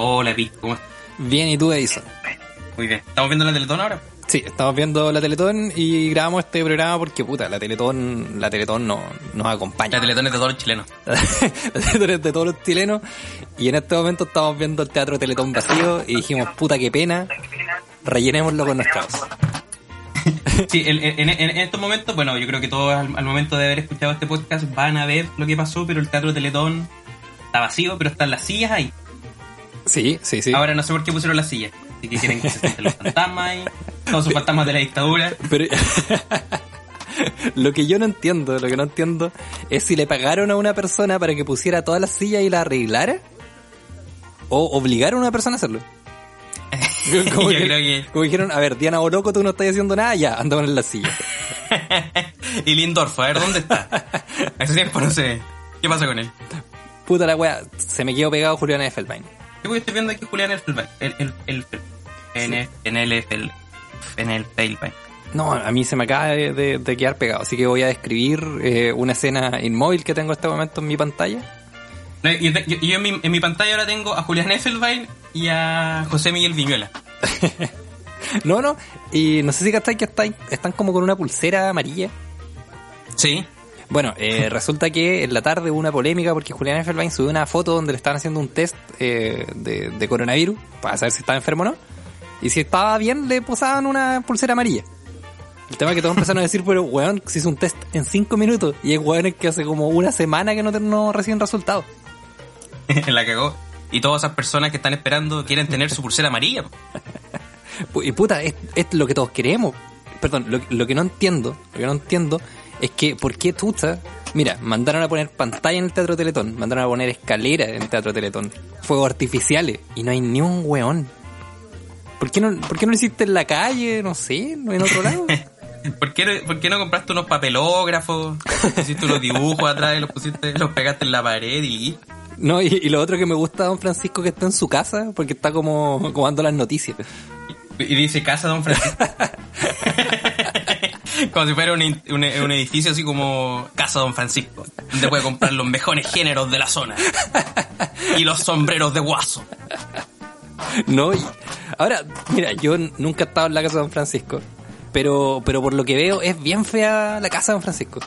Hola, Pito, ¿cómo estás? Bien, ¿y tú, Edison? Muy bien. ¿Estamos viendo la Teletón ahora? Sí, estamos viendo la Teletón y grabamos este programa porque, puta, la Teletón, la Teletón no, nos acompaña. La Teletón es de todos los chilenos. la Teletón es de todos los chilenos y en este momento estamos viendo el Teatro Teletón vacío y dijimos, puta, qué pena, rellenémoslo con nuestra voz. Sí, en, en- en estos momentos, bueno, yo creo que todos al, al momento de haber escuchado este podcast van a ver lo que pasó, pero el Teatro Teletón está vacío, pero están las sillas ahí. Sí, sí, sí. Ahora no sé por qué pusieron las sillas. Así que quieren que se sienten los fantasmas ahí, todos sus fantasmas de la dictadura. Pero lo que yo no entiendo, lo que no entiendo es si le pagaron a una persona para que pusiera todas las sillas y la arreglara o obligaron a una persona a hacerlo. Como, Yo que- creo que- como dijeron, a ver, Diana Oroco, tú no estás haciendo nada, ya, anda poner la silla. y Lindorf, a ver, ¿dónde está? Hace tiempo no sé. ¿Qué pasa con él? Puta la wea, se me quedó pegado Julián Effelbein. Yo estoy viendo aquí Julián Elfelbein. El, el, el, en el, en el, el, en el. No, a mí se me acaba de, de- de quedar pegado, así que voy a describir eh, una escena inmóvil que tengo en este momento en mi pantalla. No, Yo, yo- yo en, mi, en mi pantalla ahora tengo a Julián Effelbein y a José Miguel Viñuela. No, no, y no sé si cacháis que están, están como con una pulsera amarilla. Sí. Bueno, eh, resulta que en la tarde hubo una polémica porque Julián Effelbein subió una foto donde le estaban haciendo un test eh, de, de coronavirus para saber si estaba enfermo o no. Y si estaba bien, le posaban una pulsera amarilla. El tema es que todos empezaron a decir, pero weón, se hizo un test en 5 minutos. Y hay weones que hace como una semana que no, no reciben resultados. la cagó. Y todas esas personas que están esperando quieren tener su pulsera amarilla. Y puta, es, es lo que todos queremos. Perdón, lo, lo que no entiendo, lo que no entiendo es que por qué tuta, mira, mandaron a poner pantalla en el Teatro Teletón, mandaron a poner escalera en el Teatro Teletón, fuegos artificiales y no hay ni un weón. ¿Por qué no, por qué no lo hiciste en la calle? No sé, no en otro lado. ¿Por qué, no- ¿Por qué no compraste unos papelógrafos? Hiciste unos dibujos atrás y los pusiste, los pegaste en la pared y. No, y, y lo otro que me gusta Don Francisco que está en su casa, porque está como, como dando las noticias. Y dice casa Don Francisco. como si fuera un, un- un edificio así como Casa Don Francisco, donde puede comprar los mejores géneros de la zona. Y los sombreros de guaso. No, y ahora, mira, yo nunca he estado en la casa de Don Francisco, pero, pero por lo que veo es bien fea la casa de Don Francisco.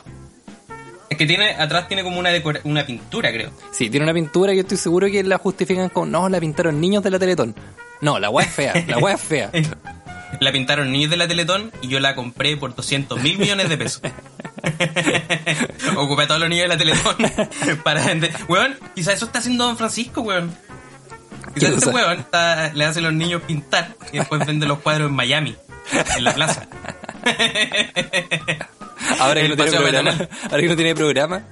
Es que tiene, atrás tiene como una decora- una pintura, creo. Sí, tiene una pintura que yo estoy seguro que la justifican con, no, la pintaron niños de la Teletón. No, la weá es fea, la weá es fea. La pintaron niños de la Teletón y yo la compré por 200 mil millones de pesos. Ocupé a todos los niños de la Teletón para vender. Weón, quizás eso está haciendo Don Francisco, weón. Quizás ¿Qué este weón está- le hace a los niños pintar y después vende los cuadros en Miami, en la plaza. Ahora que no tiene programa. Ahora que no tiene programa.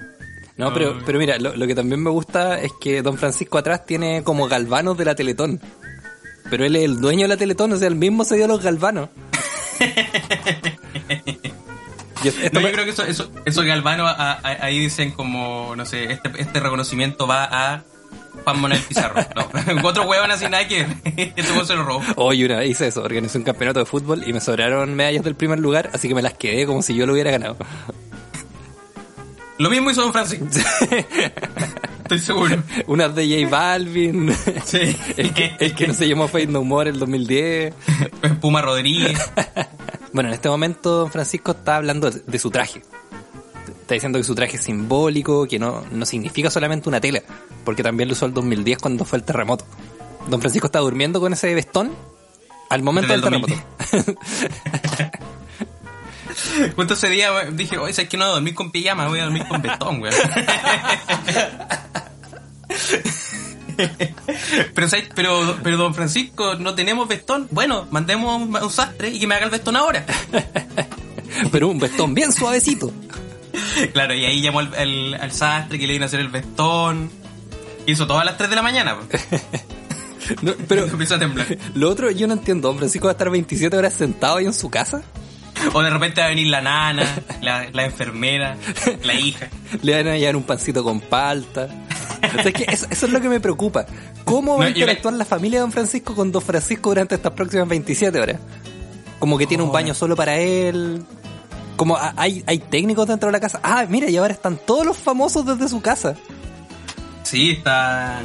No, pero, pero mira, lo, lo que también me gusta es que Don Francisco atrás tiene como galvanos de la Teletón. Pero él es el dueño de la Teletón, o sea, él mismo se dio los galvanos. Yo me- creo que eso, eso, eso Galvano a- a- ahí dicen como, no sé, este, este reconocimiento va a Juan Manuel Pizarro. No, otro huevón así nada que este se lo robó. Hoy una vez hice eso, organizé un campeonato de fútbol y me sobraron medallas del primer lugar, así que me las quedé como si yo lo hubiera ganado. Lo mismo hizo Don Francisco. Estoy seguro. Unas de J Balvin, Sí. el que, el que no se llamó Fade No More el 2010. Puma Rodríguez. Bueno, en este momento Don Francisco está hablando de, su traje. Está diciendo que su traje es simbólico, que no, no significa solamente una tela, porque también lo usó el 2010 cuando fue el terremoto. Don Francisco está durmiendo con ese vestón al momento del el terremoto. Justo ese día dije, oye, ¿sabes que no voy a dormir con pijama? Voy a dormir con betón, weón. Pero, ¿sabes? pero, pero, don Francisco, no tenemos vestón. Bueno, mandemos un un sastre y que me haga el vestón ahora. Pero un vestón bien suavecito. Claro, y ahí llamó al, al- al sastre que le vino a hacer el vestón. Hizo todo a las 3 de la mañana. No, pero Empezó a temblar. lo otro yo no entiendo, Don Francisco va a estar 27 horas sentado ahí en su casa. O de repente va a venir la nana, la, la enfermera, la hija. Le van a llevar un pancito con palta. O sea, es que eso, eso es lo que me preocupa. ¿Cómo va a No, interactuar la familia de Don Francisco con Don Francisco durante estas próximas 27 horas? Como que tiene un Oh. baño solo para él. Como a- hay, hay técnicos dentro de la casa. Ah, mira, y ahora están todos los famosos desde su casa. Sí, está.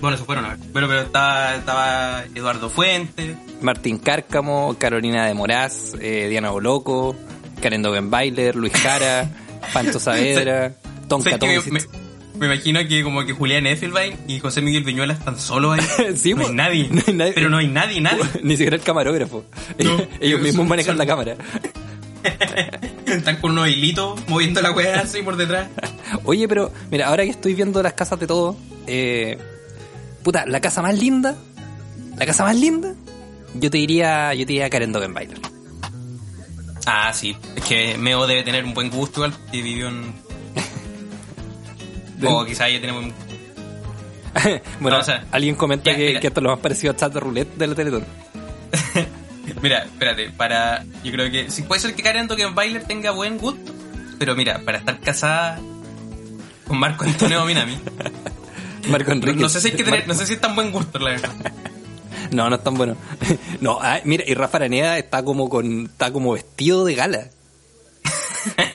Bueno, se fueron a ver. Pero, pero estaba, estaba Eduardo Fuentes. Martín Cárcamo, Carolina de Moraz, eh, Diana Boloco, Karen Dogenbailer, Luis Jara, Pancho Saavedra, Tonka ¿Sabes que me, Tomisic. Me- imagino que como que Julián Effelbein y José Miguel Viñuela están solos ahí. Sí, no hay nadie. No hay nadie. Pero no hay nadie, nadie. Ni siquiera el camarógrafo. No, ellos mismos son- manejan son- la cámara. Están con unos hilitos moviendo la weá así por detrás. Oye, pero mira, ahora que estoy viendo las casas de todo, eh, puta, la casa más linda, la casa más linda, yo te diría, yo te diría Karen Dogenbailer. Ah, sí. Es que Meo debe tener un buen gusto igual, que vivió en... O quizá ella tiene buen... bueno, No, o sea, alguien comenta ya, que, esto es lo más parecido a chat de roulette de la Teletón. Mira, espérate, para... Yo creo que... Sí, puede ser que Karen Bailer tenga buen gusto, pero mira, para estar casada con Marco Antonio Minami, Marco Enrique. no sé si hay que tener, no sé si es tan buen gusto, la verdad. No, no es tan bueno. No, ah, mira, y Rafa Araneda está como con, está como vestido de gala.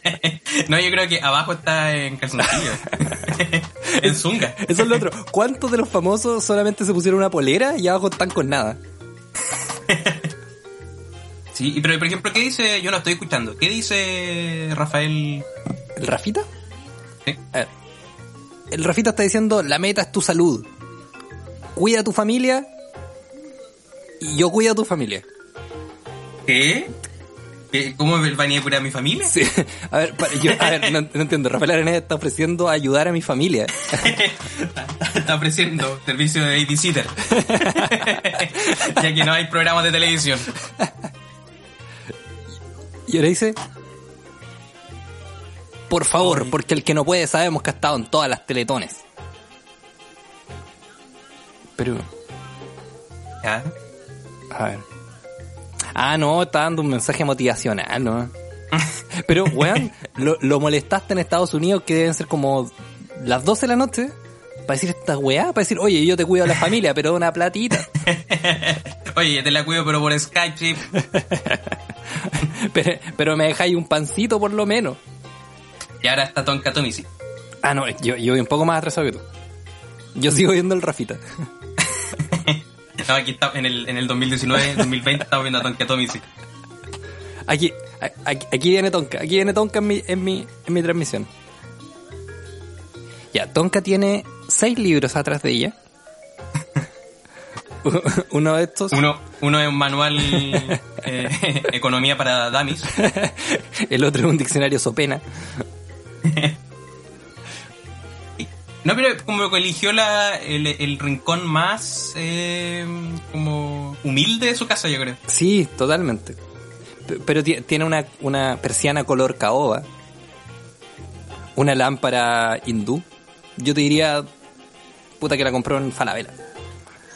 No, yo creo que abajo está en calzoncillo. en zunga. Eso es lo otro. ¿Cuántos de los famosos solamente se pusieron una polera y abajo están con nada? Sí, pero por ejemplo, ¿qué dice? Yo no estoy escuchando. ¿Qué dice Rafael? ¿El Rafita? Sí. A ver. El Rafita está diciendo, la meta es tu salud. Cuida a tu familia y yo cuido a tu familia. ¿Qué? ¿Cómo va a venir a curar a mi familia? Sí. A ver, para- yo, a ver, no, no entiendo. Rafael Araneda está ofreciendo ayudar a mi familia. Está ofreciendo servicio de babysitter. ya que no hay programas de televisión. Y ahora dice, por favor, porque el que no puede sabemos que ha estado en todas las teletones. Pero, ¿Ya? a ver. Ah, no, está dando un mensaje motivacional, ¿no? Pero, weón, lo, lo molestaste en Estados Unidos que deben ser como las 12 de la noche para decir esta weá, para decir, oye, yo te cuido a la familia, pero una platita. Oye, te la cuido, pero por Skype, pero, pero me dejáis un pancito por lo menos. Y ahora está Tonka Tomisi. Ah, no, yo, yo voy un poco más atrasado que tú. Yo sigo viendo el Rafita. No, aquí en el, en el 2019, 2020, estamos viendo a Tonka Tomisi. Aquí, aquí, aquí viene Tonka, aquí viene Tonka en mi, en mi, en mi transmisión. Ya, Tonka tiene seis libros atrás de ella. Uno de estos, Uno, uno es un manual eh, economía para damis. el otro es un diccionario sopena. No, pero como que eligió la, el, el rincón más eh, como humilde de su casa, yo creo. Sí, totalmente. Pero ti- tiene una, una persiana color caoba. Una lámpara hindú. Yo te diría, puta que la compró en Falabella.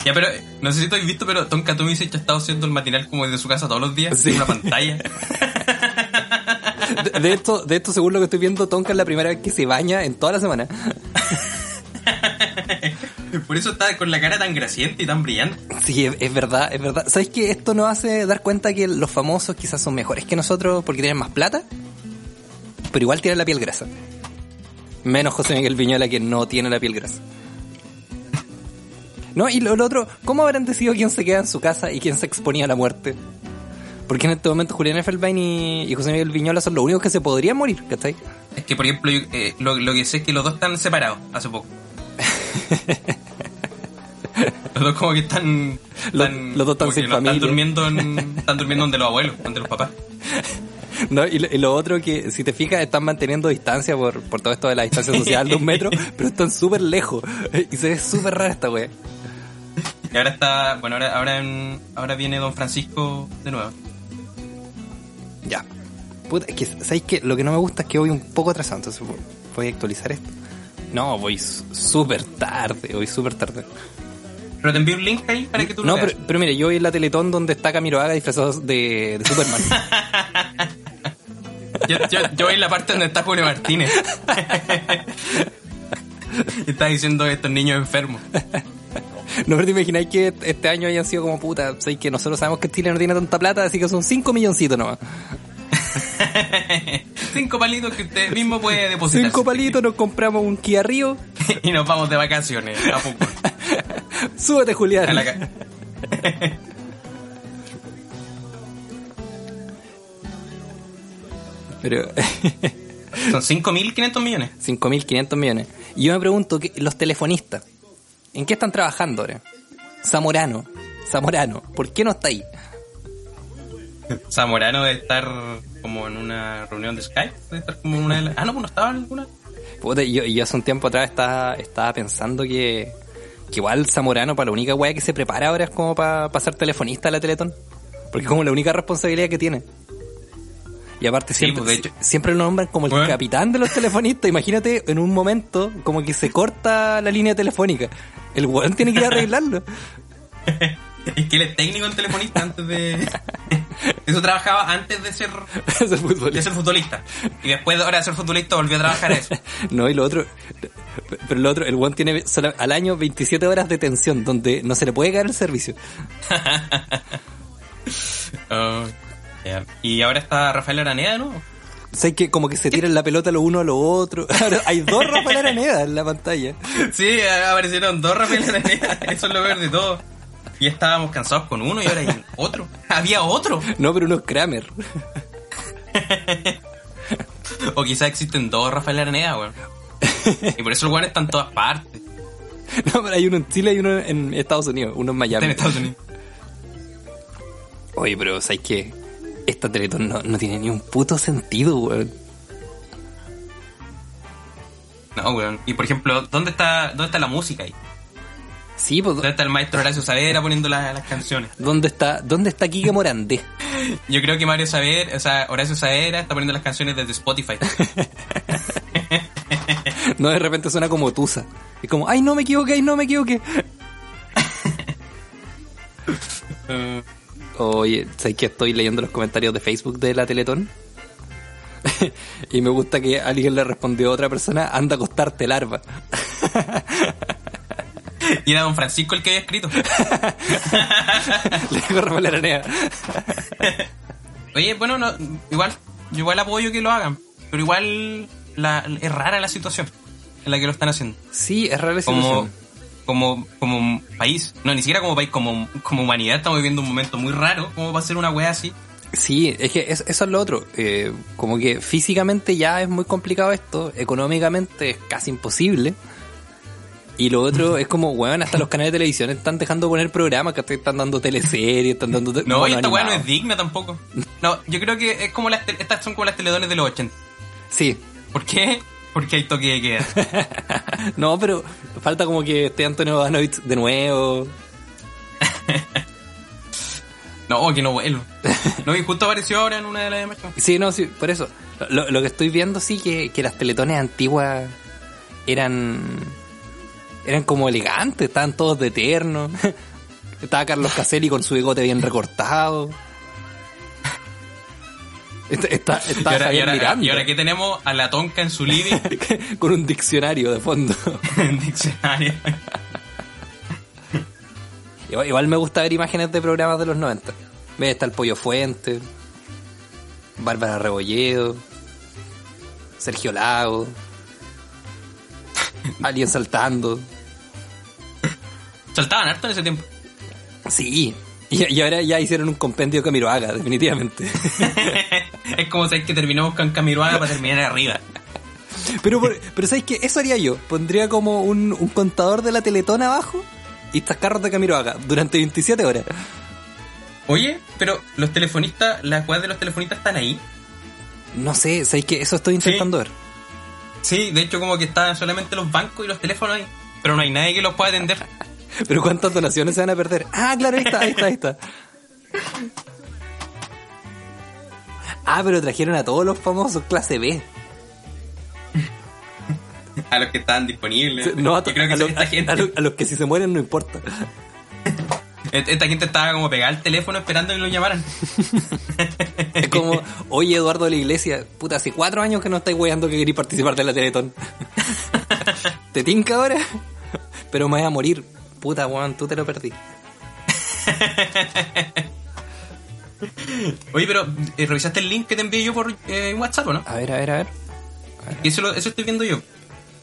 Ya, pero no sé si tú has visto, pero Tonka Tomisi ha estado haciendo el matinal como desde su casa todos los días, Sí. en una pantalla. De, de esto, de esto, según lo que estoy viendo, Tonka es la primera vez que se baña en toda la semana. Por eso está con la cara tan graciente y tan brillante. Sí, es, es verdad, es verdad. ¿Sabes que esto nos hace dar cuenta que los famosos quizás son mejores que nosotros porque tienen más plata? Pero igual tienen la piel grasa. Menos José Miguel Viñola que no tiene la piel grasa. No, y lo, lo otro, ¿cómo habrán decidido quién se queda en su casa y quién se exponía a la muerte? Porque en este momento Julián Effelbein y, y José Miguel Viñola son los únicos que se podrían morir, ¿cachai? Es que, por ejemplo, yo, eh, lo, lo que sé es que los dos están separados hace poco. los dos como que están... Los- están- los dos están que sin no familia. Están durmiendo, en, están durmiendo donde los abuelos, donde los papás. No, y, lo, y lo otro que, si te fijas, están manteniendo distancia por, por todo esto de la distancia social de un metro, pero están súper lejos. Y se ve súper rara esta wea. Y ahora está... Bueno, ahora, ahora, en- ahora viene Don Francisco de nuevo. Ya. Puta, es que, ¿sabéis qué? Lo que no me gusta es que voy un poco atrasado, entonces voy a actualizar esto. No, voy súper tarde, voy súper tarde. Pero te envío un link ahí para que tú lo No, veas. pero, pero mire, yo voy en la Teletón donde está Camiroaga disfrazado de, de Superman. Yo, yo, yo voy en la parte donde está Julio Martínez. está diciendo estos niños enfermos. no, pero te imagináis que este año hayan sido como puta. Sabéis que nosotros sabemos que Chile no tiene tanta plata, así que son 5 milloncitos nomás. Cinco palitos que usted mismo puede depositar. 5 palitos, nos compramos un Kia Rio y nos vamos de vacaciones a Pucón. Súbete, Julián. A la Pero Son 5.500 millones. 5.500 millones. Y yo me pregunto, ¿qué- los telefonistas, ¿en qué están trabajando ahora? Zamorano, Zamorano, ¿por qué no está ahí? Zamorano de estar como en una reunión de Skype. De estar como en una de las... Ah, no, pues no estaba en ninguna. Puta, yo, yo hace un tiempo atrás estaba, estaba pensando que, que igual Zamorano para la única weá que se prepara ahora es como para ser telefonista de la Teletón. Porque es como la única responsabilidad que tiene. Y aparte Sí, siempre, pues, hecho- siempre lo nombran como el Bueno. capitán de los telefonistas. Imagínate en un momento como que se corta la línea telefónica. El weón tiene que ir a arreglarlo. Es que él es técnico en telefonista antes de... Eso trabajaba antes de ser, Ese de futbolista. ser futbolista. Y después de ahora de ser futbolista volvió a trabajar eso. No, y lo otro, pero lo otro, el one tiene al año 27 horas de tensión, donde no se le puede caer el servicio. Oh. Y ahora está Rafael Araneda, ¿no? O sea, que como que se tiran la pelota lo uno a lo otro. Hay dos Rafael Araneda en la pantalla. Sí, aparecieron dos Rafael Araneda. Eso es lo peor de todo. Y estábamos cansados con uno y ahora hay otro. Había otro. No, pero uno es Kramer. O quizás existen dos Rafael Araneda, weón. Y por eso el weón está en todas partes. No, pero hay uno en Chile y uno en Estados Unidos, uno en Miami. en Estados Unidos. Oye, pero ¿sabes qué? Esta Teletón no, no tiene ni un puto sentido, weón. No, weón. Y por ejemplo, ¿dónde está, dónde está la música ahí? Sí, pues, ¿Dónde está el maestro Horacio Saavedra poniendo las, las canciones? ¿dónde está, dónde está Kike Morandé? Yo creo que Mario Saavedra, o sea, Horacio Saavedra está poniendo las canciones desde Spotify. No, de repente suena como Tusa. Es como, ay, no me equivoqué, ay, no me equivoqué. Oye, ¿sabes que estoy leyendo los comentarios de Facebook de la Teletón? y me gusta que alguien le respondió a otra persona, anda a acostarte larva. Y era don Francisco el que había escrito. le dijo Rafael Aranea. Oye, bueno, no, igual, igual apoyo que lo hagan, pero igual la, es rara la situación en la que lo están haciendo. Sí, es rara la Como, situación. como, como país, no, ni siquiera como país, como, como humanidad estamos viviendo un momento muy raro, como va a ser una wea así. Sí, es que es- eso es lo otro. Eh, como que físicamente ya es muy complicado esto, económicamente es casi imposible. Y lo otro es como, weón, hasta los canales de televisión están dejando poner programas que están dando teleseries, están dando... te- No, y esta weá no es digna tampoco. No, yo creo que es como las, estas son como las teledones de los 80. Sí. ¿Por qué? Porque hay toque de queda. No, pero falta como que esté Antonio Banovich de nuevo. No, que no vuelvo. No, y justo apareció ahora en una de las demás. Sí, no, sí, por eso. Lo, lo que estoy viendo sí que, que las teletones antiguas eran eran como elegantes, estaban todos de eterno. Estaba Carlos Caselli con su bigote bien recortado. Está, está, Y ahora, y, Javier ahora, Miranda y ahora que tenemos a la tonca en su living con un diccionario de fondo. en diccionario. Igual, igual me gusta ver imágenes de programas de los 90. Ve, está el Pollo Fuente, Bárbara Rebolledo, Sergio Lago, alguien saltando. Saltaban harto en ese tiempo. Sí, y, y ahora ya hicieron un compendio de Camiroaga, definitivamente. es como si que terminamos con Camiruaga para terminar arriba. Pero, por- pero ¿sabes qué? Eso haría yo. Pondría como un, un contador de la Teletón abajo y estas carros de Camiroaga durante 27 horas. Oye, pero los telefonistas, las weas de los telefonistas están ahí. No sé, ¿sabes qué? Eso estoy intentando ver. Sí, de hecho como que están solamente los bancos y los teléfonos ahí. Pero no hay nadie que los pueda atender. Pero ¿cuántas donaciones se van a perder? Ah, claro, ahí está, ahí está, ahí está. Ah, pero trajeron a todos los famosos clase B. A los que estaban disponibles. No, a, Yo creo que a los- esta, gente, a los- a los que si se mueren no importa. esta gente estaba como pegada al teléfono esperando que lo llamaran. Es como, oye Eduardo de la Iglesia, puta, hace cuatro años que no estáis weyando que queréis participar de la Teletón. ¿Te tinca ahora? Pero me voy a morir. Puta, weón, tú te lo perdí. Oye, pero eh, ¿revisaste el link que te envié yo por eh, WhatsApp o no? A ver, a ver, a ver. Y eso, lo- eso estoy viendo yo.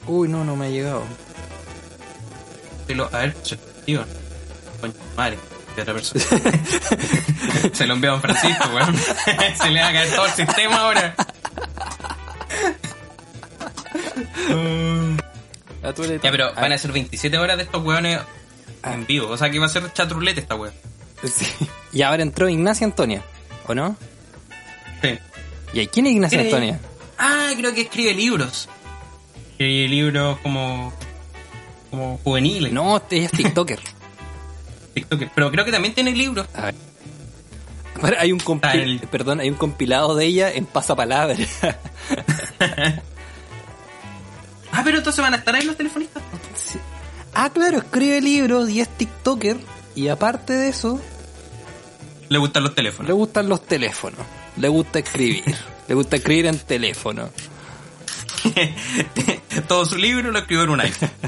Uy, no, no me ha llegado. Lo- a ver, che. Tío, coño, madre, de otra persona. Se lo envió a Francisco, weón. Se le va a caer todo el sistema ahora. Ah, eres- Ya, pero van a ser 27 horas de estos weones en vivo. O sea que va a ser chatrulete esta weón. sí. Y ahora entró Ignacia Antonia, ¿o no? Sí. ¿Y quién es Ignacia. Antonia? Ah, creo que escribe libros. Escribe libros como. como juveniles. No, ella es TikToker. TikToker. Pero creo que también tiene libros. A ver. Hay un, el- perdón, hay un compilado de ella en pasapalabra. Ah, pero entonces van a estar ahí los telefonistas. Ah, claro, escribe libros y es TikToker. Y aparte de eso, Le gustan los le teléfonos. gustan los teléfonos. Le gusta escribir. le gusta escribir en teléfono. Todo su libro lo escribió en un iPhone.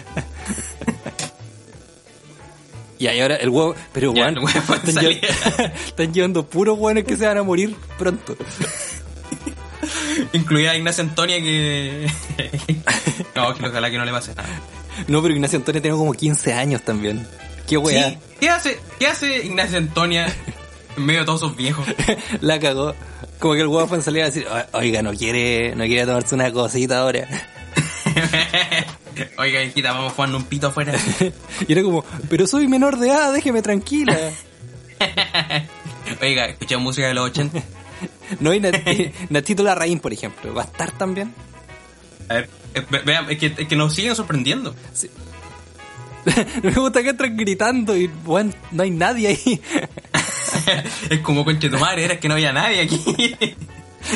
Y ahí ahora el huevo. Pero Ya, weón, el huevo están, llevando puros hueones que se van a morir pronto. Incluida a Ignacia Antonia que. no, que ojalá que no le pase nada. No, pero Ignacio Antonio tiene como 15 años también. Qué weá. Sí, ¿qué hace, ¿Qué hace Ignacia Antonia en medio de todos esos viejos? La cagó. Como que el huevo fue en salir a decir, "O- oiga, no quiere, no quiere tomarse una cosita ahora. Oiga, hijita, vamos jugando un pito afuera. y era como, pero soy menor de edad, déjeme tranquila. Oiga, escuché música de los 80. No, y Nat- Natito Larraín, por ejemplo, ¿va a estar también? A ver, ve- vean, es que, es que nos siguen sorprendiendo. Sí. Me gusta que entran gritando y, bueno, no hay nadie ahí. es como conche tu madre, era que no había nadie aquí.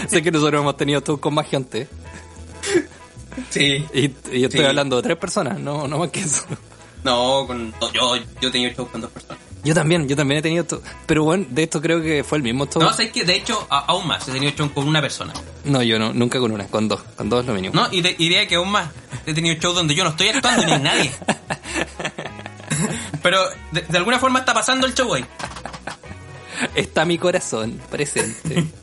sé que nosotros hemos tenido todos con más gente. sí. Y, y yo estoy Sí. hablando de tres personas, no, no más que eso. No, con, yo, yo tenía show con dos personas. Yo también, yo también he tenido todo. Pero bueno, de esto creo que fue el mismo todo. No, sé que de hecho, a- aún más, he tenido show con una persona. No, yo no, nunca con una, con dos, con dos lo mínimo. No, y de- diría que aún más, he tenido show donde yo no estoy actuando ni nadie. Pero de, de alguna forma está pasando el show ahí. Está mi corazón presente.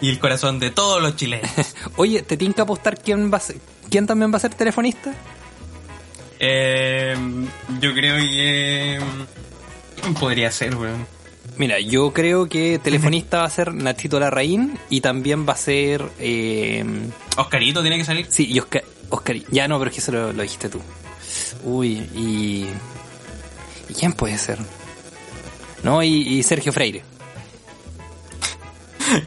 Y el corazón de todos los chilenos. Oye, ¿te tinca apostar quién va a ser, quién también va a ser telefonista? Eh, yo creo que... ¿Quién podría ser, weón? Mira, yo creo que telefonista va a ser Nachito Larraín y también va a ser... Eh, Oscarito tiene que salir. sí, y Oscar, Oscar... Ya no, pero es que eso lo, lo dijiste tú. Uy, y... ¿Y quién puede ser? No, y, y Sergio Freire.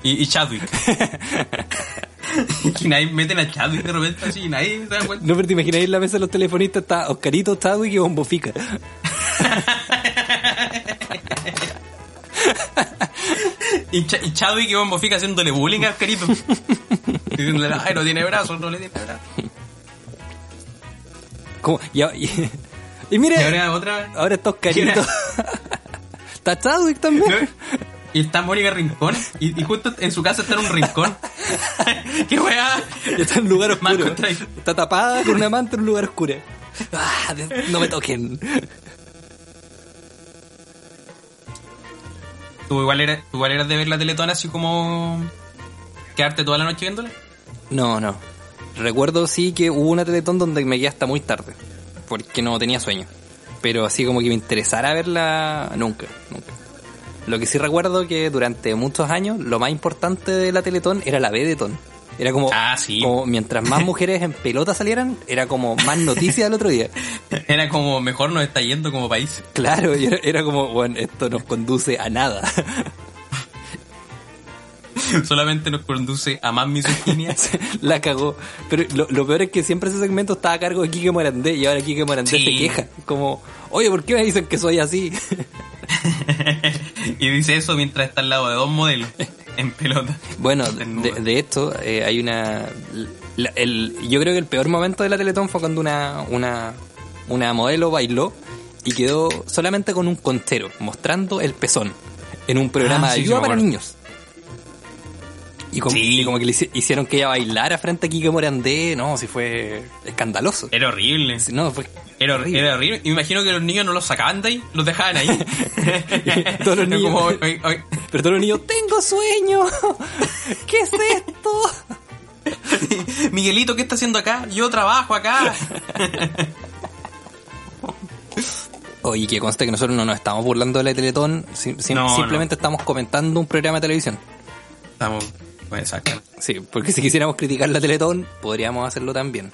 Y, y Chadwick. y nadie meten a Chadwick de repente así, y nadie se da cuenta. No, pero te imagináis la mesa de los telefonistas está Oscarito, Chadwick y Bombo Fica. Y, Ch- y Chadwick y Bombo Fica haciéndole bullying a Oscarito. Diciéndole, ay, no tiene brazos, no le tiene brazos. ¿Cómo? Y, y, y mire, ahora otra... ahora está Oscarito. está Chadwick también. Y está Mónica Rincón. Y, y justo en su casa está en un rincón. ¡Qué weá! Y está en un lugar oscuro. Está tapada con una manta en un lugar oscuro. Ah, no me toquen. ¿Tú igual, eras, ¿Tú igual eras de ver la Teletón así como... quedarte toda la noche viéndola? No, no. Recuerdo sí que hubo una teletón donde me quedé hasta muy tarde. Porque no tenía sueño. Pero así como que me interesara verla, nunca, nunca. Lo que sí recuerdo que durante muchos años lo más importante de la Teletón era la Bedetón. Era como, Ah, sí. como mientras más mujeres en pelota salieran, era como más noticia del otro día. Era como mejor nos está yendo como país. Claro, y era, era como, bueno, esto nos conduce a nada. Solamente nos conduce a más misoginia. la cagó. Pero lo, lo peor es que siempre ese segmento estaba a cargo de Kike Morandé y ahora Kike Morandé Sí. se queja. Como, oye, ¿por qué me dicen que soy así? y dice eso mientras está al lado de dos modelos en pelota. bueno, de, esto eh, hay una... la- el, yo creo que el peor momento de la Teletón fue cuando una, una, una modelo bailó y quedó solamente con un contero, mostrando el pezón, en un programa Ah, sí, de ayuda para niños. Y como, Sí. y como que le hici- hicieron que ella bailara frente a Kike Morandé, no, si fue escandaloso. Era horrible. No, fue Era, horrible. era horrible. Y me imagino que los niños no los sacaban de ahí, los dejaban ahí. Todos los niños- como, "Oye, oye". Pero todos los niños, tengo sueño. ¿Qué es esto? Miguelito, ¿qué está haciendo acá? Yo trabajo acá. Oye, que conste que nosotros no nos estamos burlando de la Teletón, No, simplemente estamos comentando un programa de televisión. Estamos. Pues, exacto. Sí, porque si quisiéramos criticar la Teletón, podríamos hacerlo también.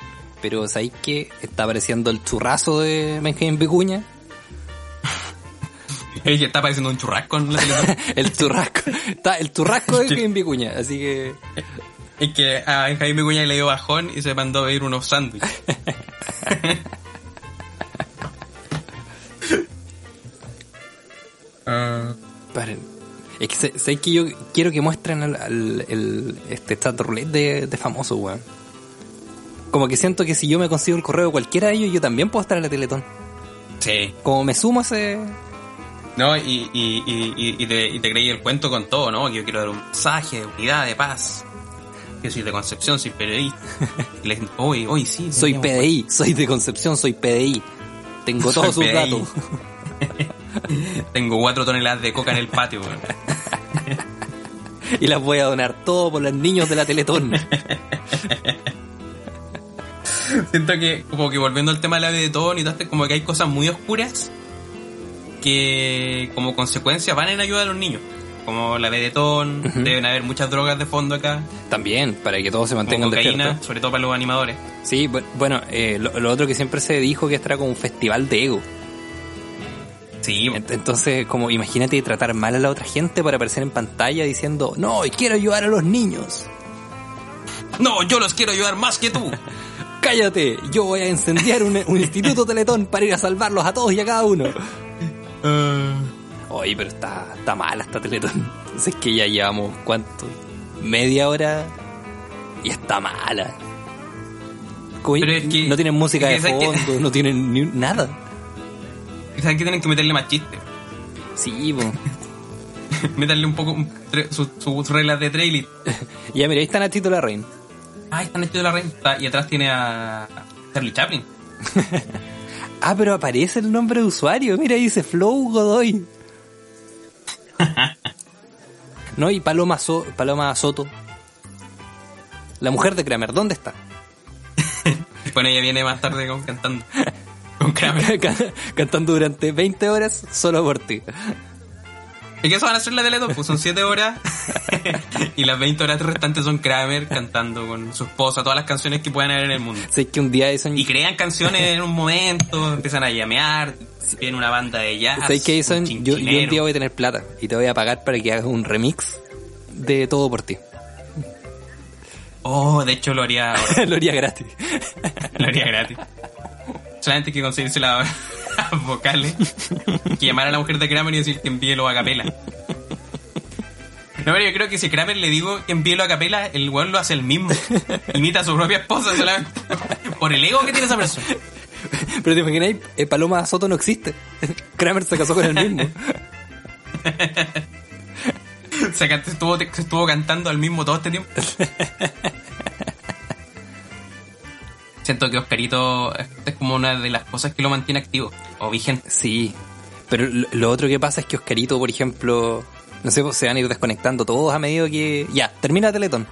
Pero ¿sabéis que está apareciendo el churrazo de Benjamín Vicuña? Ella está pareciendo un churrasco en la televisión. El churrasco. Está el churrasco de Benjamín Vicuña, así que... es que a Jaime Cuña le dio bajón y se mandó a pedir unos sándwiches. Ah, Paren. Es que, sé- ¿sabéis que yo quiero que muestren al, al- el, este chat roulette de, de famoso, weón? Como que siento que si yo me consigo el correo de cualquiera de ellos, yo también puedo estar en la Teletón. sí. Como me sumo a ese... No, y, y, y, y- te, creí el cuento con todo, ¿no? Que yo quiero dar un mensaje de unidad, de paz. Que soy de Concepción, soy les hoy, hoy sí. Soy PDI, soy de Concepción, soy PDI. Tengo todos sus PDI. datos. Tengo cuatro toneladas de coca en el patio. Y las voy a donar todo por los niños de la Teletón. Siento que, como que volviendo al tema de la de todo y todo esto, como que hay cosas muy oscuras que, como consecuencia, van en ayuda a los niños. Como la Vedetón, deben haber muchas drogas de fondo acá, También, para que todos se como mantengan cocaína, despiertos. sobre todo para los animadores. Sí, bu- bueno, eh, lo, lo otro que siempre se dijo que esto era como un festival de ego. Sí, Ent- Entonces, como imagínate tratar mal a la otra gente para aparecer en pantalla diciendo, no, quiero ayudar a los niños. no, yo los quiero ayudar más que tú. Cállate, yo voy a incendiar un, un instituto teletón para ir a salvarlos a todos y a cada uno. Oye, pero está, está mala esta teletón. Entonces es que ya llevamos, ¿cuánto? Media hora y está mala. Pero es que- no tienen música es de que- fondo, no tienen ni nada. ¿Saben que tienen que meterle más chistes? Sí, po. Meterle un poco sus sus reglas de trailer. ya mira, ahí está Nachito la Reina. Ah, están hechos de la renta. Y atrás tiene a Charlie Chaplin. Ah, pero aparece el nombre de usuario. Mira, ahí dice Flow Godoy. no, y Paloma, So- Paloma Soto. La mujer de Kramer, ¿dónde está? Bueno, ella viene más tarde con, cantando. Con Kramer. Can- Cantando durante 20 horas solo por ti. ¿Y qué eso van a hacer la Teletón? Pues son 7 horas. y las 20 horas restantes son Kramer cantando con su esposa todas las canciones que puedan haber en el mundo. Sé que un día Edison... Y crean canciones en un momento, empiezan a llamear, tienen una banda de jazz. ¿Sabes qué, Edison? Yo, yo un día voy a tener plata y te voy a pagar para que hagas un remix de todo por ti. Oh, de hecho lo haría ahora. Lo haría gratis. Lo haría gratis. Solamente hay que conseguirse las vocales. Que llamar a la mujer de Kramer y decir que envíelo a capela. No, pero yo creo que si Kramer le digo que envíelo a capela, el weón lo hace el mismo. Imita a su propia esposa solamente por el ego que tiene esa persona. Pero te imagináis, eh, Paloma Soto no existe. Kramer se casó con el mismo. Se, cant- se estuvo, se estuvo cantando al mismo todo este tiempo. Siento que Oscarito es como una de las cosas que lo mantiene activo o vigente. Sí, pero lo, otro que pasa es que Oscarito, por ejemplo, no sé, pues, se van a ir desconectando todos a medida que... Ya, termina Teletón.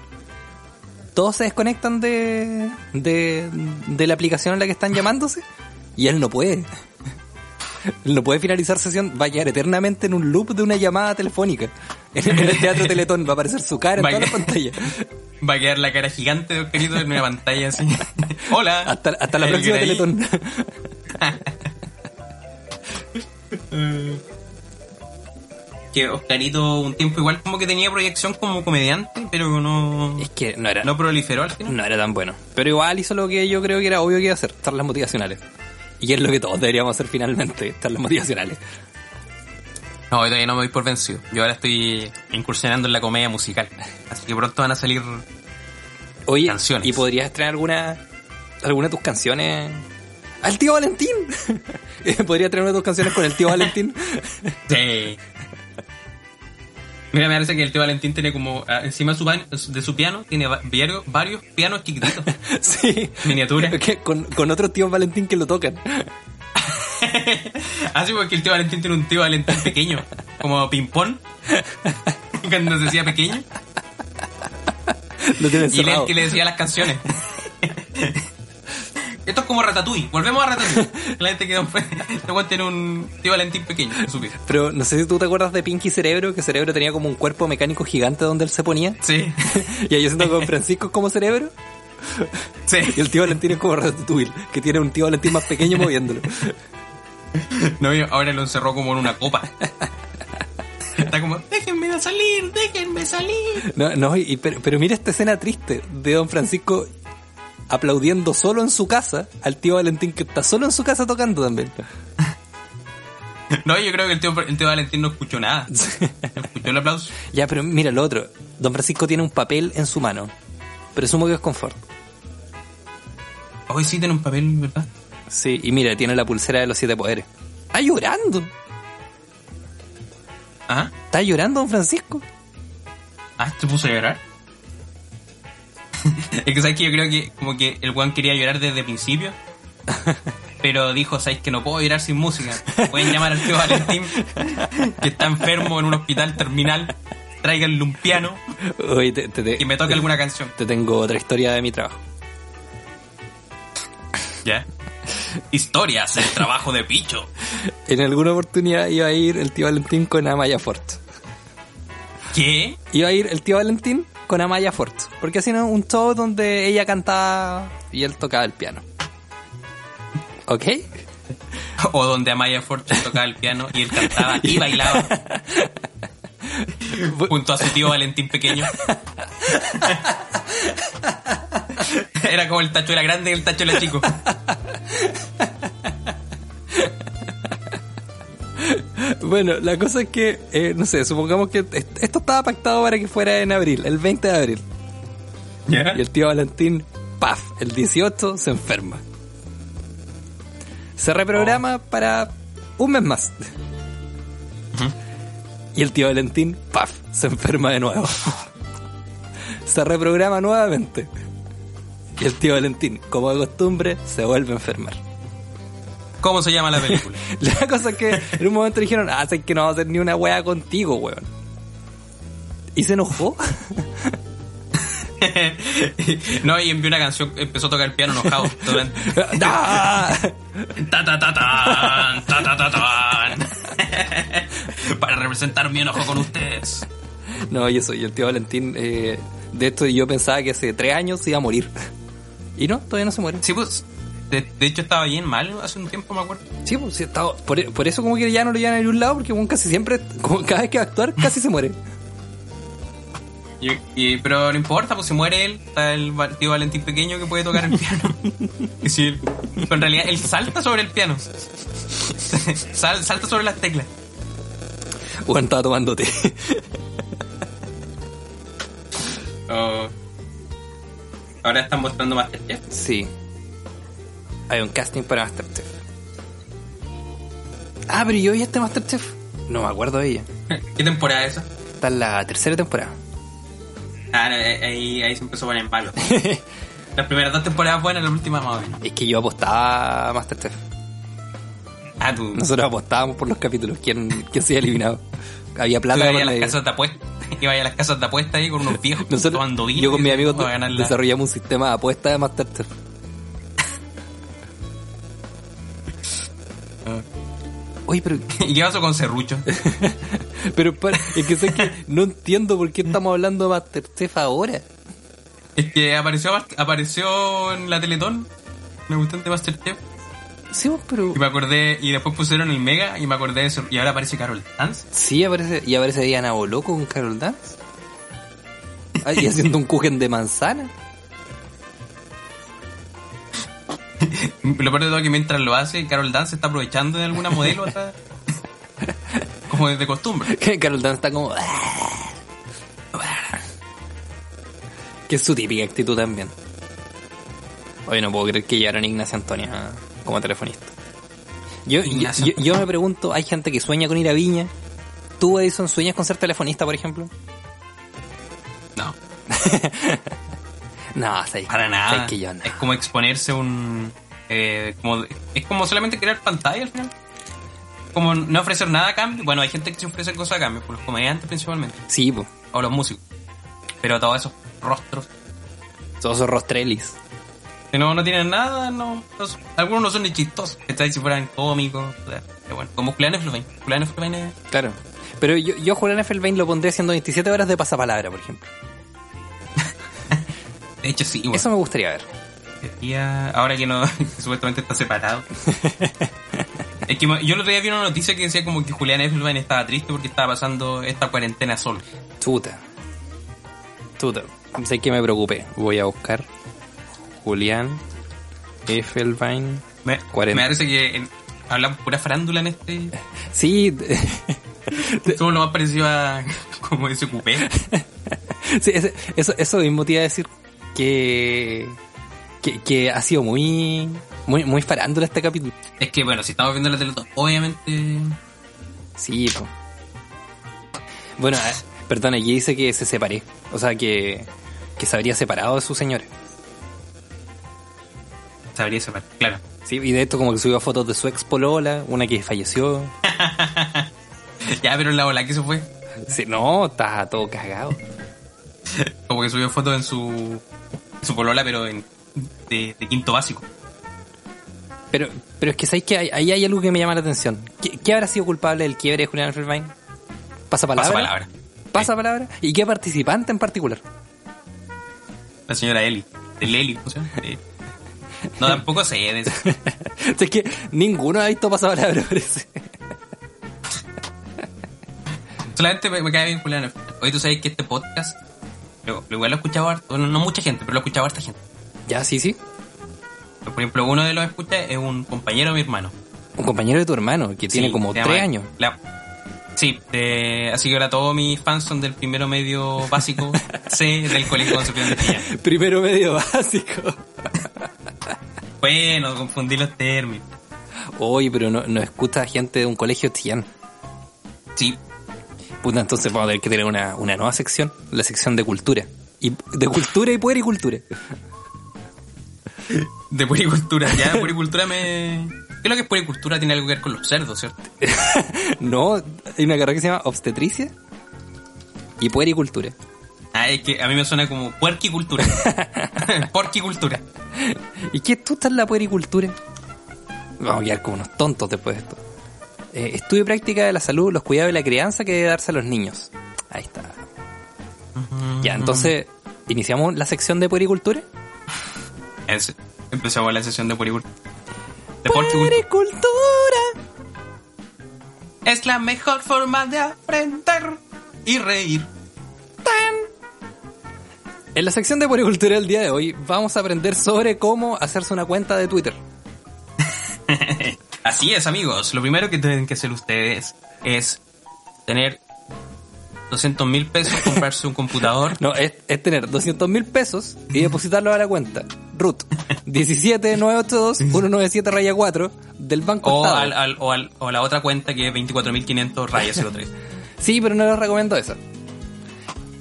Todos se desconectan de, de, de la aplicación a la que están llamándose y él no puede. No puede finalizar sesión, va a quedar eternamente en un loop de una llamada telefónica. En, el teatro Teletón va a aparecer su cara en Va toda la pantalla. Va a quedar la cara gigante de Oscarito en una pantalla así. Hola. Hasta, hasta la ¿Alguien próxima? Teletón. Que Oscarito un tiempo igual como que tenía proyección como comediante, pero no, Es que no era, no proliferó al final. No era tan bueno. Pero igual hizo lo que yo creo que era obvio que iba a hacer, charlas motivacionales. Y es lo que todos deberíamos hacer finalmente, charlas motivacionales. No, yo todavía no me voy por vencido. Yo ahora estoy incursionando en la comedia musical. Así que pronto van a salir... Oye, Canciones. ¿y podrías estrenar alguna, alguna de tus canciones? ¡Al tío Valentín! ¿Podrías traer una de tus canciones con el tío Valentín? Sí. Mira, me parece que el tío Valentín tiene como... ah, encima de su, de su piano tiene va- varios, varios pianos chiquititos. sí. Miniatura. Que- con, con otros tíos Valentín que lo tocan. Así porque el tío Valentín tiene un tío Valentín pequeño. Como ping-pong. Cuando se decía pequeño. Lo Y él es el cerrado. que le decía las canciones. Esto es como Ratatouille. Volvemos a Ratatouille. La gente que weón tiene un tío Valentín pequeño. Pero no sé si tú te acuerdas de Pinky Cerebro, que Cerebro tenía como un cuerpo mecánico gigante donde él se ponía. Sí. y ahí yo siento con Francisco como Cerebro. Sí. Y el tío Valentín es como Ratatouille, que tiene un tío Valentín más pequeño moviéndolo. No, ahora lo encerró como en una copa. Está como, déjenme salir, déjenme salir. No, no, y, pero, pero mira esta escena triste de don Francisco aplaudiendo solo en su casa al tío Valentín que está solo en su casa tocando también. No, yo creo que el tío, el tío Valentín no escuchó nada. No escuchó el aplauso. Ya, pero mira lo otro. Don Francisco tiene un papel en su mano. Presumo que es confort. Hoy sí tiene un papel, ¿verdad? Sí, y mira, tiene la pulsera de los siete poderes. Está llorando. ¿Ah? Está llorando don Francisco. Ah, ¿se puso a llorar? es que sabes que yo creo que como que el Juan quería llorar desde el principio. Pero dijo, ¿sabes que no puedo llorar sin música? Pueden llamar al tío Valentín, que está enfermo en un hospital terminal. Tráiganle un piano Oye, te, te- te- y me toque alguna canción. te tengo otra historia de mi trabajo. ¿Ya? Historias del trabajo de Picho. En alguna oportunidad iba a ir el tío Valentín con Amaya Fort. ¿Qué? Iba a ir el tío Valentín con Amaya Fort. Porque hacían un show donde ella cantaba y él tocaba el piano. ¿Ok? O donde Amaya Forte tocaba el piano y él cantaba y bailaba junto a su tío Valentín pequeño. Era como el tacho era grande y el tacho era chico. Bueno, la cosa es que, eh, no sé, supongamos que est- esto estaba pactado para que fuera en abril, el 20 de abril. Y el tío Valentín, paf, el 18 se enferma. Se reprograma para un mes más. Y el tío Valentín, paf, se enferma de nuevo. se reprograma nuevamente. Y el tío Valentín, como de costumbre, se vuelve a enfermar. ¿Cómo se llama la película? La cosa es que en un momento dijeron, ah, sé que no vamos a hacer ni una wea contigo, weón. Y se enojó. no, y envió una canción, empezó a tocar el piano enojado. durante-. Ta, ta, ta, tan, ta, ta, ta, tan. Para representar mi enojo con ustedes. No, y eso, y el tío Valentín, eh, de esto yo pensaba que hace tres años se iba a morir. Y no, todavía no se muere. Sí, pues, de, de hecho estaba bien mal hace un tiempo, me acuerdo. Sí, pues sí, estaba, por, por eso como que ya no lo llevan a ningún lado, porque bueno, casi siempre, como cada vez que va a actuar, casi se muere. Y, y- pero no importa, pues si muere él, está el tío Valentín pequeño que puede tocar el piano. y si él- pero en realidad él salta sobre el piano. Sal- salta sobre las teclas. Bueno, estaba tomando té. Oh. Ahora están mostrando Masterchef. Sí. Hay un casting para Masterchef. Ah, pero yo vi este Masterchef. No me acuerdo de ella. ¿Qué temporada es esa? Está en la tercera temporada. Ah, no, ahí, ahí se empezó a poner malo. Las primeras dos temporadas buenas, la última más o menos. Es que yo apostaba a Masterchef. Ah, tú. Nosotros apostábamos por los capítulos, quién, quién se había eliminado. Había plata por a las casas de apuestas. A las casas de apuestas ahí con unos viejos Nosotros, tomando vino. yo con mis amigos desarrollamos un sistema de apuestas de Masterchef. Oye, pero, ¿Y qué pasó con Serrucho? pero para- es que sé que no entiendo por qué estamos hablando de Masterchef ahora. Es que apareció, apareció en la Teletón. Me gustó de Masterchef. Sí, pero Y me acordé, y después pusieron el Mega y me acordé de eso. Y ahora aparece Carol Dance. sí aparece, y aparece Diana Boloco con Carol Dance. Ah, y haciendo un kuchen de manzana. Lo peor de todo es que mientras lo hace, Carol Dance se está aprovechando de alguna modelo atrás. Como de costumbre. Carol Dance está como. Que es su típica actitud también. Oye, no puedo creer que llegaron Ignacio Antonia como telefonista. Yo, yo, Ignacio yo- yo me pregunto, ¿hay gente que sueña con ir a Viña? ¿Tú, Edison, sueñas con ser telefonista, por ejemplo? No, No, para nada. que yo no. Es como exponerse un. eh, como, es como solamente crear pantalla al final. Como no ofrecer nada a cambio. Bueno, hay gente que se ofrece cosas a cambio, por los comediantes principalmente. Sí, pues, O los músicos. Pero todos esos rostros. todos esos rostrelis. Si no, no tienen nada, no, no son- algunos no son ni chistosos. Está si fueran cómicos. pero bueno, como Julián Effelbein. Julián Effelbein es... Claro. Pero yo, yo Julián Effelbein lo pondría haciendo 27 horas de pasapalabra, por ejemplo. De hecho, sí, bueno. Eso me gustaría ver. Sería- ahora que no, supuestamente está separado. es que yo el otro día vi una noticia que decía como que Julián Effelbein estaba triste porque estaba pasando esta cuarentena solo. Chuta. Chuta. Sé que me preocupé. Voy a buscar Julián Effelbein. Me, me parece que en- hablamos pura farándula en este. Sí, Somos lo más parecido a como ese cupé. sí, ese- eso, eso mismo te iba a decir que, que, que ha sido muy, muy, muy farándula este capítulo. Es que bueno, si estamos viendo la Teletón, obviamente. Sí, po. Bueno, eh, perdón, aquí dice que se separé. O sea, que, que se habría separado de su señora. Sabría separar, claro. Sí, y de esto como que subió fotos de su ex polola, una que falleció. ya, pero la ola que se fue. Sí, no, está todo cagado. Como que subió fotos en su. su polola, pero en, de, de quinto básico. Pero, pero es que sabéis que ahí hay algo que me llama la atención. ¿Qué, qué habrá sido culpable del quiebre de Julián Effelbein? ¿Pasa palabra? Pasa palabra. ¿Pasa palabra? ¿Y qué participante en particular? La señora Eli. De Leli. De- No, tampoco sé de eso. es que ninguno ha visto pasapalabra, parece. Solamente me, me cae bien Julián. Hoy tú sabes que este podcast, lo, lo igual lo he escuchado harto, bueno, no mucha gente, pero lo he escuchado harta gente. Ya, sí, sí. Por ejemplo, uno de los escucha es un compañero de mi hermano. Un compañero de tu hermano que tiene Sí, como se tres años. la- sí, de- así que ahora todos mis fans son del primero medio básico C del Colegio Concepción de Chillán. Primero medio básico. Bueno, confundí los términos. Oye, pero no, no escucha gente de un colegio chillán. Sí, Puta, entonces vamos a tener que tener una, una nueva sección, la sección de cultura. Y, de cultura y puericultura. de puericultura. Ya, puericultura me... ¿Qué es lo que es puericultura? Tiene algo que ver con los cerdos, ¿cierto? no, hay una carrera que se llama obstetricia y puericultura. Ah, es que a mí me suena como puerquicultura. Porquicultura. ¿Y qué tú estás en la puericultura? Vamos a quedar como unos tontos después de esto. Eh, estudio y práctica de la salud, los cuidados y la crianza que debe darse a los niños. Ahí está. Ya, entonces, ¿iniciamos la sección de puericultura? Es- empezamos la sesión de puericultura. De. Puericultura. Es la mejor forma de aprender y reír. En la sección de puericultura del día de hoy vamos a aprender sobre cómo hacerse una cuenta de Twitter. Así es, amigos. Lo primero que tienen que hacer ustedes es tener 200 mil pesos, comprarse un computador. No, es, es tener 200 mil pesos y depositarlo a la cuenta. Root 17982-197 raya 4 del Banco O, Estado. al, al- o, al- o la otra cuenta que es 24.500 rayas 03. Sí, pero no les recomiendo esa.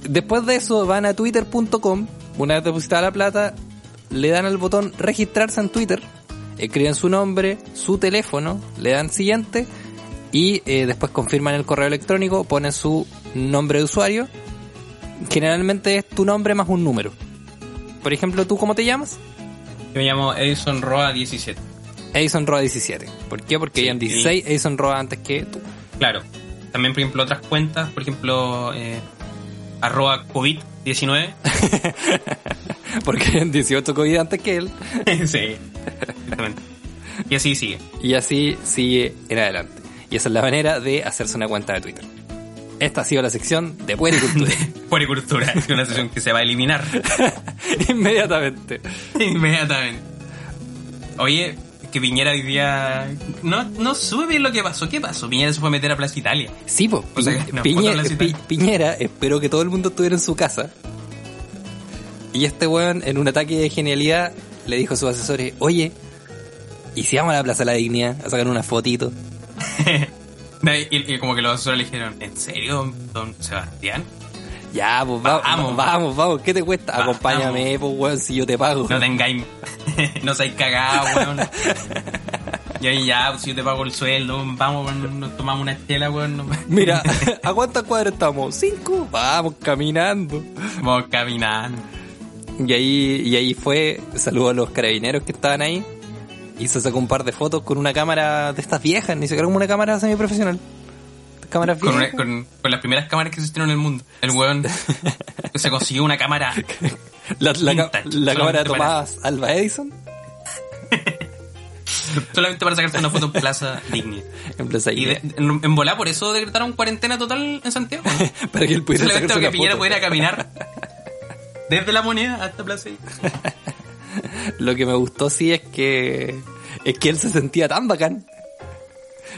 Después de eso van a twitter.com, una vez depositada la plata, le dan al botón registrarse en Twitter, escriben su nombre, su teléfono, le dan siguiente y eh, después confirman el correo electrónico, ponen su nombre de usuario. Generalmente es tu nombre más un número. Por ejemplo, ¿tú cómo te llamas? Yo me llamo Edison Roa 17. Edison Roa 17. ¿Por qué? Porque Sí, hayan 16 Edison Roa antes que tú. Claro. También, por ejemplo, otras cuentas, por ejemplo, eh, arroba COVID-19. Porque hayan 18 COVID antes que él. sí, exactamente. Y así sigue. Y así sigue en adelante. Y esa es la manera de hacerse una cuenta de Twitter. Esta ha sido la sección de puericultura. Puericultura. Es una sesión que se va a eliminar Inmediatamente. inmediatamente. Oye, que Piñera hoy día... No, no sube bien lo que pasó. ¿Qué pasó? Piñera se fue a meter a Plaza Italia. Sí, pues. O sea, una Piñera. Pi- Piñera esperó que todo el mundo estuviera en su casa. Y este weón, en un ataque de genialidad, le dijo a sus asesores, oye, ¿y si vamos a la Plaza de la Dignidad a sacar una fotito? y, y como que los asesores le dijeron, ¿en serio, don Sebastián? Ya, pues va- Vamos. vamos, vamos, ¿qué te cuesta? Vamos. Acompáñame, pues weón, si yo te pago. No tengáis... no seáis cagados, weón. Y ahí ya, pues, si yo te pago el sueldo, vamos, weón, nos tomamos una estela, weón. Mira, ¿a cuántas cuadras estamos? ¿Cinco? Vamos caminando. Vamos caminando. Y ahí, y ahí fue, saludó a los carabineros que estaban ahí y se sacó un par de fotos con una cámara de estas viejas, ni siquiera como una cámara semiprofesional. Cámaras Con, viejas. una- con- con las primeras cámaras que existieron en el mundo. El weón se consiguió una cámara. La, la, vintage, la cámara de para- Tomás Alba Edison solamente para sacarse una foto en Plaza Dignia. en Plaza Y de- en, en por eso decretaron cuarentena total en Santiago. para que él pudiera Solamente sacarse para que Piñera pudiera caminar desde la moneda hasta Plaza. Lo que me gustó sí es que es que él se sentía tan bacán.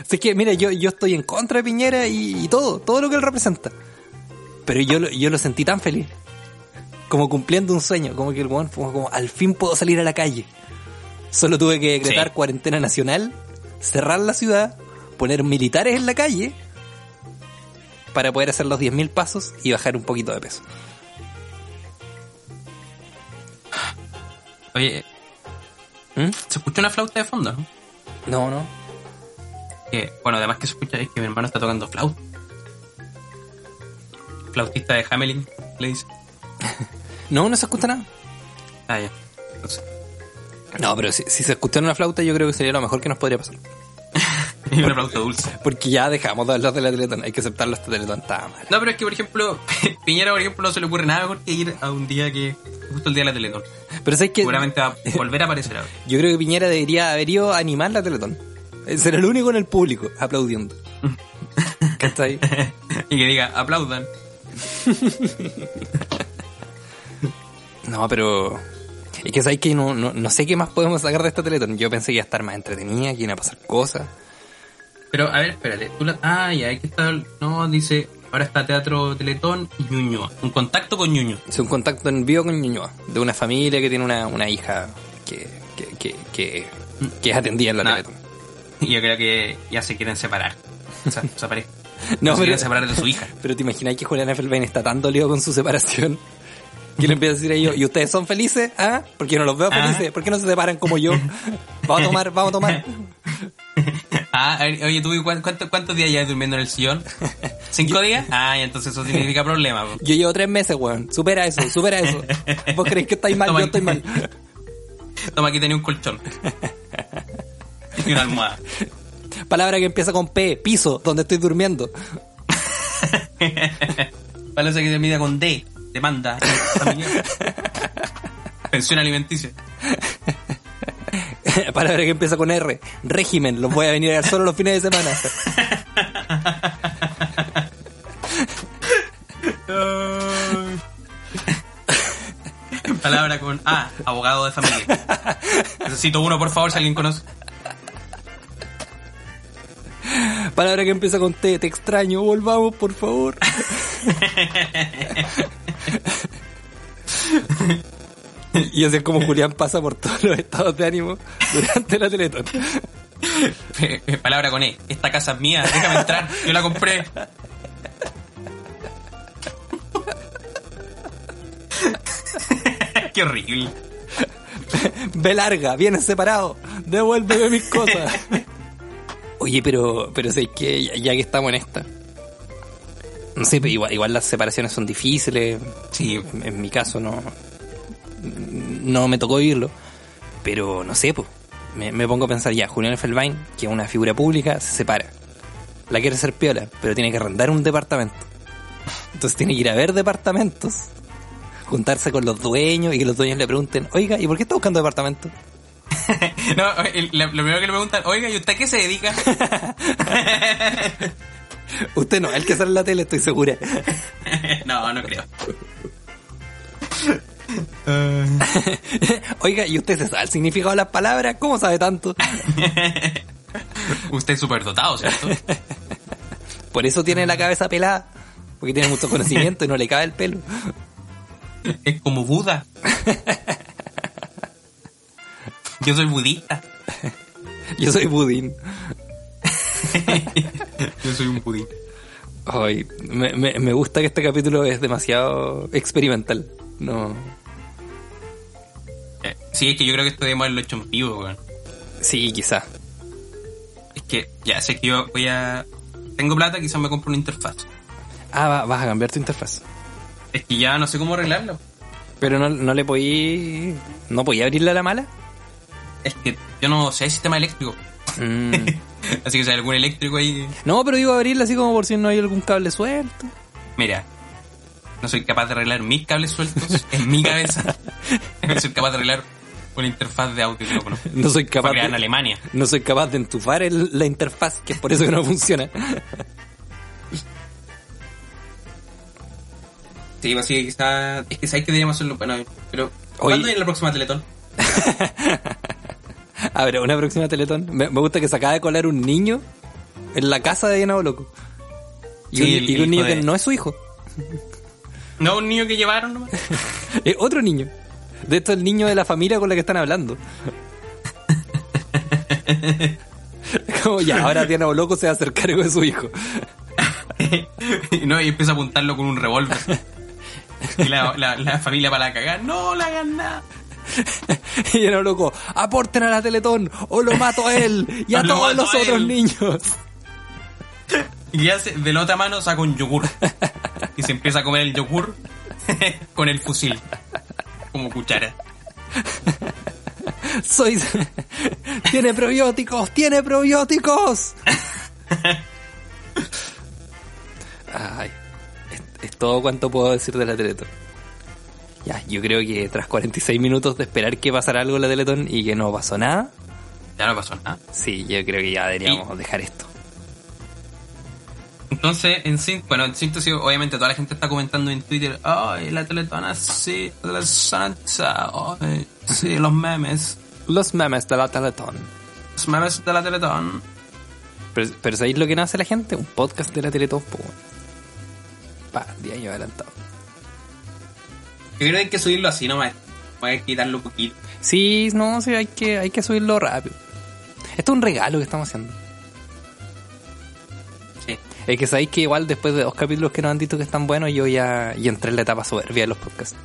Si es que, mira, yo, yo estoy en contra de Piñera y, y todo, todo lo que él representa. Pero yo, lo- yo lo sentí tan feliz. Como cumpliendo un sueño, como que el weón fue como, al fin puedo salir a la calle. Solo tuve que decretar Sí. cuarentena nacional, cerrar la ciudad, poner militares en la calle para poder hacer los 10.000 pasos y bajar un poquito de peso. Oye, ¿Mm? se escucha una flauta de fondo, ¿no? No, no. Bueno, además que se escucha es que mi hermano está tocando flauta. Flautista de Hamelin, le dice. No, no se escucha nada. Ah, ya. Entonces, No, pero si, si se escuchara una flauta, yo creo que sería lo mejor que nos podría pasar. y flauta dulce. Porque ya dejamos de hablar de la Teletón. Hay que aceptarlo, esta Teletón estaba mal. No, pero es que, por ejemplo, Piñera, por ejemplo, no se le ocurre nada mejor que ir a un día que, justo el día de la Teletón. Pero sabes que Seguramente va a volver a aparecer ahora. yo creo que Piñera debería haber ido a animar la Teletón. Eh, Ser el único en el público aplaudiendo. ¿Cachai? y que diga, aplaudan. No, pero... Es que sabes que no, no, no sé qué más podemos sacar de esta Teletón. Yo pensé que iba a estar más entretenida, que iban a pasar cosas. Pero, a ver, espérate. Tú la... Ah, ya, aquí está. No, dice, ahora está Teatro Teletón y Ñuñoa. Un contacto con Ñuñoa. Hice un contacto en vivo con Ñuñoa, de una familia que tiene una, una hija que, que, que, que, que es atendida en la Nah. Teletón. Y yo creo que ya se quieren separar. O sea, se. No, se pero, quieren separar de su hija. pero te imaginas que Julián Effelbein está tan dolido con su separación que le empieza a decir a ellos, ¿y ustedes son felices? ¿Ah? ¿Por qué no los veo Ah. felices? ¿Por qué no se separan como yo? Vamos a tomar, vamos a tomar. Ah, ver, oye, ¿tú cuán- cuánto- cuántos días llevas durmiendo en el sillón? ¿Cinco días? Ah, entonces eso significa problema. po. Yo llevo tres meses, weón. Supera eso, supera eso. Vos creéis que estáis mal, Toma. yo estoy mal. Toma, aquí tenía un colchón. Y una almohada. Palabra que empieza con P, piso, donde estoy durmiendo. Parece que termina con D. Demanda. Pensión alimenticia. Palabra que empieza con R, régimen. Los voy a venir a ver solo los fines de semana. Palabra con A. Abogado de familia. Necesito uno, por favor, si alguien conoce. Palabra que empieza con T, te extraño, volvamos, por favor. y así es como Julián pasa por todos los estados de ánimo durante la Teletón. Palabra con E. Esta casa es mía, déjame entrar. Yo la compré. Qué horrible. Ve larga, vienes separado, devuélveme mis cosas. Oye, pero, pero sé que ya, ya que estamos en esta. No sé, pero igual, igual las separaciones son difíciles. Sí. En, en mi caso no. No me tocó vivirlo. Pero no sé, pues. Me, me pongo a pensar ya, Julián Felbain, que es una figura pública, se separa. La quiere hacer piola, pero tiene que arrendar un departamento. Entonces tiene que ir a ver departamentos, juntarse con los dueños y que los dueños le pregunten, oiga, ¿y por qué está buscando departamento? No, la- lo primero que le preguntan, oiga, ¿y usted a qué se dedica? Usted no, el que sale en la tele, estoy segura. no, no creo. Oiga, ¿y usted se sabe el significado de las palabras? ¿Cómo sabe tanto? Usted es súper dotado, ¿cierto? Por eso tiene la cabeza pelada. Porque tiene mucho conocimiento y no le cabe el pelo. Es como Buda. Yo soy budista. Yo soy budín. Yo soy un budín. Ay, me, me, me gusta que este capítulo es demasiado experimental. No. Eh, Sí, es que yo creo que esto debemos haberlo hecho en vivo, weón. Sí, quizá. Es que, ya, sé que yo voy a... Tengo plata, quizás me compro una interfaz. Ah, va- vas a cambiar tu interfaz. Es que ya no sé cómo arreglarlo. Pero no, no le podí... ¿No podía abrirle a la mala? Es que yo no sé el sistema eléctrico. Mm. Así que si hay algún eléctrico ahí. No, pero digo abrirla así como por si no hay algún cable suelto. Mira, no soy capaz de arreglar mis cables sueltos en mi cabeza. No soy capaz de arreglar una interfaz de audio que no. No soy capaz en de, Alemania. no soy capaz de entufar el- la interfaz, que es por eso que no funciona. Sí, pues sí, quizá. Es que sabes que deberíamos hacerlo. Bueno, pero. ¿Cuándo es la próxima Teletón? A ver, una próxima Teletón. Me, me gusta que se acaba de colar un niño en la casa de Diana Loco. Y, Sí, un, el y un niño de- que no es su hijo. No, un niño que llevaron nomás. Es otro niño. De esto el niño de la familia con la que están hablando. Como ya, ahora Diana Loco se va a hacer cargo de su hijo. y no, y empieza a apuntarlo con un revólver. Y la, la, la familia para la cagar, no le hagan nada. Y Diana Loco, aporten a la Teletón o lo mato a él y a todos los otros niños. Y hace, de la otra mano saca un yogur. Y se empieza a comer el yogur con el fusil. Como cuchara. Soy... tiene probióticos, tiene probióticos. Ay, es, es todo cuanto puedo decir de la Teletón. Ya, yo creo que tras 46 minutos de esperar que pasara algo en la Teletón y que no pasó nada, Ya no pasó nada. sí, yo creo que ya deberíamos dejar esto. Entonces, en sín- bueno, en síntesis, obviamente toda la gente está comentando en Twitter, ay, la teletona sí, la teletona, ay, sí, los memes, Los memes de la Teletón. los memes de la teletón. Pero, pero ¿sabéis lo que no hace la gente? Un podcast de la Teletón, weón. Pa, 10 años adelantado. Yo creo que hay que subirlo así nomás. Voy a quitarlo un poquito. Sí, no, sí, hay que, hay que subirlo rápido. Esto es un regalo que estamos haciendo. Sí. Es que sabéis que igual después de dos capítulos que nos han dicho que están buenos, yo ya, ya entré en la etapa soberbia de los podcasts.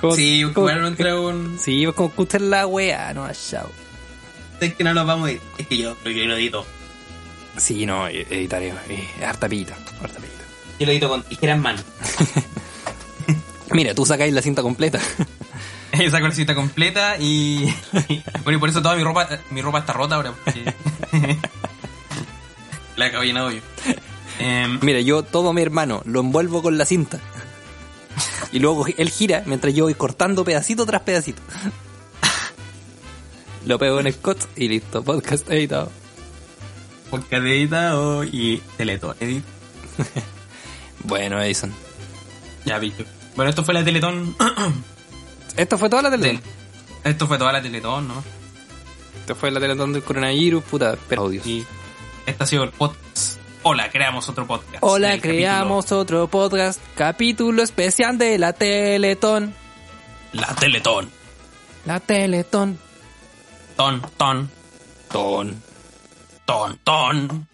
Como- Sí, como- bueno, no entra un... Sí, pues como que usted la wea, no, chao. Es que no nos vamos a ir. Es que yo, pero yo lo edito. Sí, no, editaré, eh, harta pita, harta pita. Yo lo edito con tijera en mano. Mira, tú sacáis la cinta completa. Esa cosita completa y... Bueno, y por eso toda mi ropa, mi ropa está rota ahora. Porque... la acabo llenado yo. Mira, yo todo mi hermano lo envuelvo con la cinta. Y luego él gira mientras yo voy cortando pedacito tras pedacito. Lo pego en Scott y listo, podcast editado. podcast editado y teletón edit. Bueno, Edison. Ya, visto. Bueno, esto fue la teletón. Esto fue toda la del- teletón. Esto fue toda la teletón, ¿no? Esto fue la teletón del coronavirus, puta, pero audios. Y este ha sido el podcast. Hola, creamos otro podcast. Hola, creamos otro podcast, capítulo especial de la Teletón. capítulo- La teletón. La Teletón. Ton, ton, Ton. ton, ton.